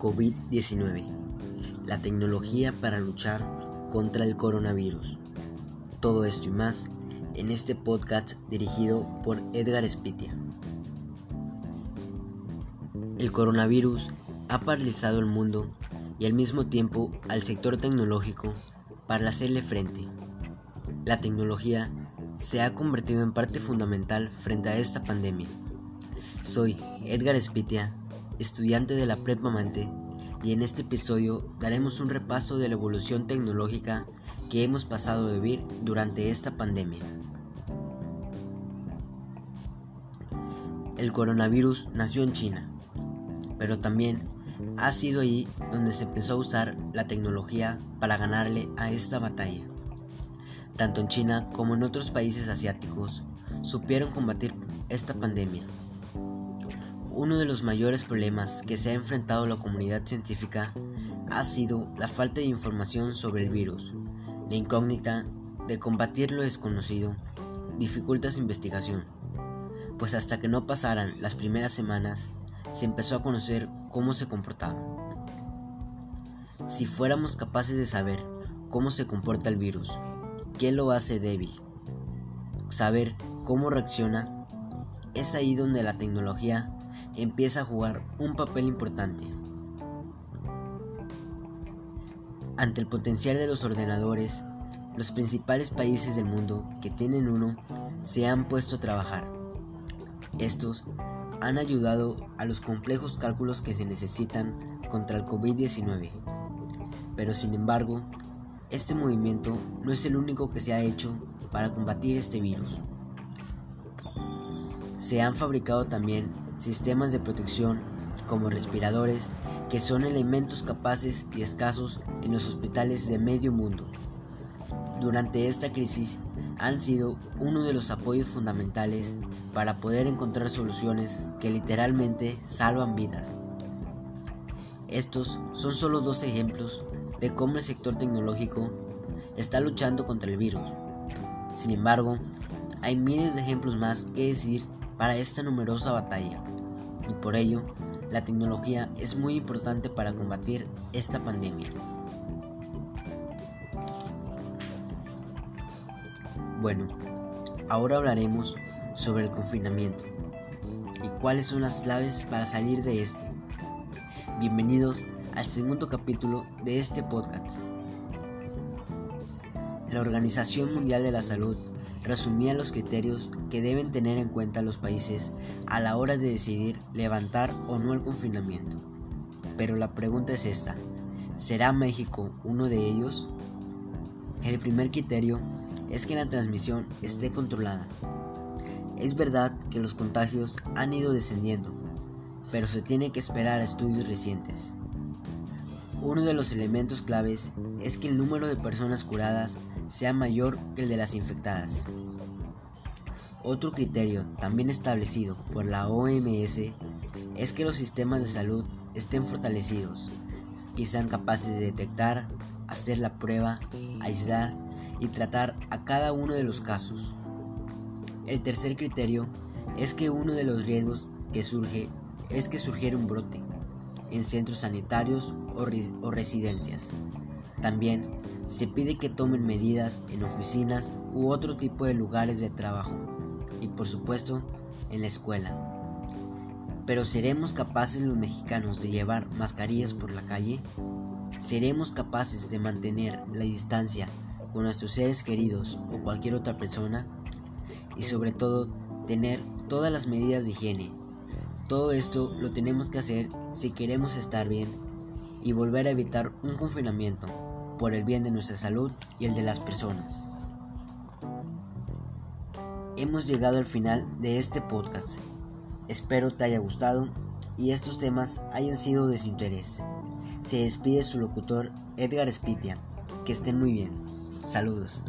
COVID-19, la tecnología para luchar contra el coronavirus. Todo esto y más en este podcast dirigido por Edgar Spitia. El coronavirus ha paralizado el mundo y al mismo tiempo al sector tecnológico para hacerle frente. La tecnología se ha convertido en parte fundamental frente a esta pandemia. Soy Edgar Spitia estudiante de la Prepa Mante, y en este episodio daremos un repaso de la evolución tecnológica que hemos pasado a vivir durante esta pandemia. El coronavirus nació en China, pero también ha sido allí donde se empezó a usar la tecnología para ganarle a esta batalla. Tanto en China como en otros países asiáticos supieron combatir esta pandemia uno de los mayores problemas que se ha enfrentado la comunidad científica ha sido la falta de información sobre el virus. La incógnita de combatir lo desconocido dificulta su investigación, pues hasta que no pasaran las primeras semanas se empezó a conocer cómo se comportaba. Si fuéramos capaces de saber cómo se comporta el virus, qué lo hace débil, saber cómo reacciona, es ahí donde la tecnología empieza a jugar un papel importante. Ante el potencial de los ordenadores, los principales países del mundo que tienen uno se han puesto a trabajar. Estos han ayudado a los complejos cálculos que se necesitan contra el COVID-19. Pero sin embargo, este movimiento no es el único que se ha hecho para combatir este virus. Se han fabricado también sistemas de protección como respiradores que son elementos capaces y escasos en los hospitales de medio mundo. Durante esta crisis han sido uno de los apoyos fundamentales para poder encontrar soluciones que literalmente salvan vidas. Estos son solo dos ejemplos de cómo el sector tecnológico está luchando contra el virus. Sin embargo, hay miles de ejemplos más que decir para esta numerosa batalla y por ello la tecnología es muy importante para combatir esta pandemia. Bueno, ahora hablaremos sobre el confinamiento y cuáles son las claves para salir de este. Bienvenidos al segundo capítulo de este podcast. La Organización Mundial de la Salud resumía los criterios que deben tener en cuenta los países a la hora de decidir levantar o no el confinamiento. Pero la pregunta es esta, ¿será México uno de ellos? El primer criterio es que la transmisión esté controlada. Es verdad que los contagios han ido descendiendo, pero se tiene que esperar a estudios recientes. Uno de los elementos claves es que el número de personas curadas sea mayor que el de las infectadas. Otro criterio también establecido por la OMS es que los sistemas de salud estén fortalecidos, que sean capaces de detectar, hacer la prueba, aislar y tratar a cada uno de los casos. El tercer criterio es que uno de los riesgos que surge es que surgiera un brote en centros sanitarios o, residencias. También se pide que tomen medidas en oficinas u otro tipo de lugares de trabajo y por supuesto en la escuela. Pero ¿seremos capaces los mexicanos de llevar mascarillas por la calle? ¿Seremos capaces de mantener la distancia con nuestros seres queridos o cualquier otra persona? Y sobre todo, tener todas las medidas de higiene. Todo esto lo tenemos que hacer si queremos estar bien y volver a evitar un confinamiento por el bien de nuestra salud y el de las personas. Hemos llegado al final de este podcast. Espero te haya gustado y estos temas hayan sido de su interés. Se despide su locutor Edgar Spitia. Que estén muy bien. Saludos.